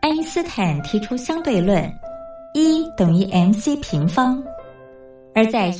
爱因斯坦提出相对论，E 等于 mc 平方，而在因。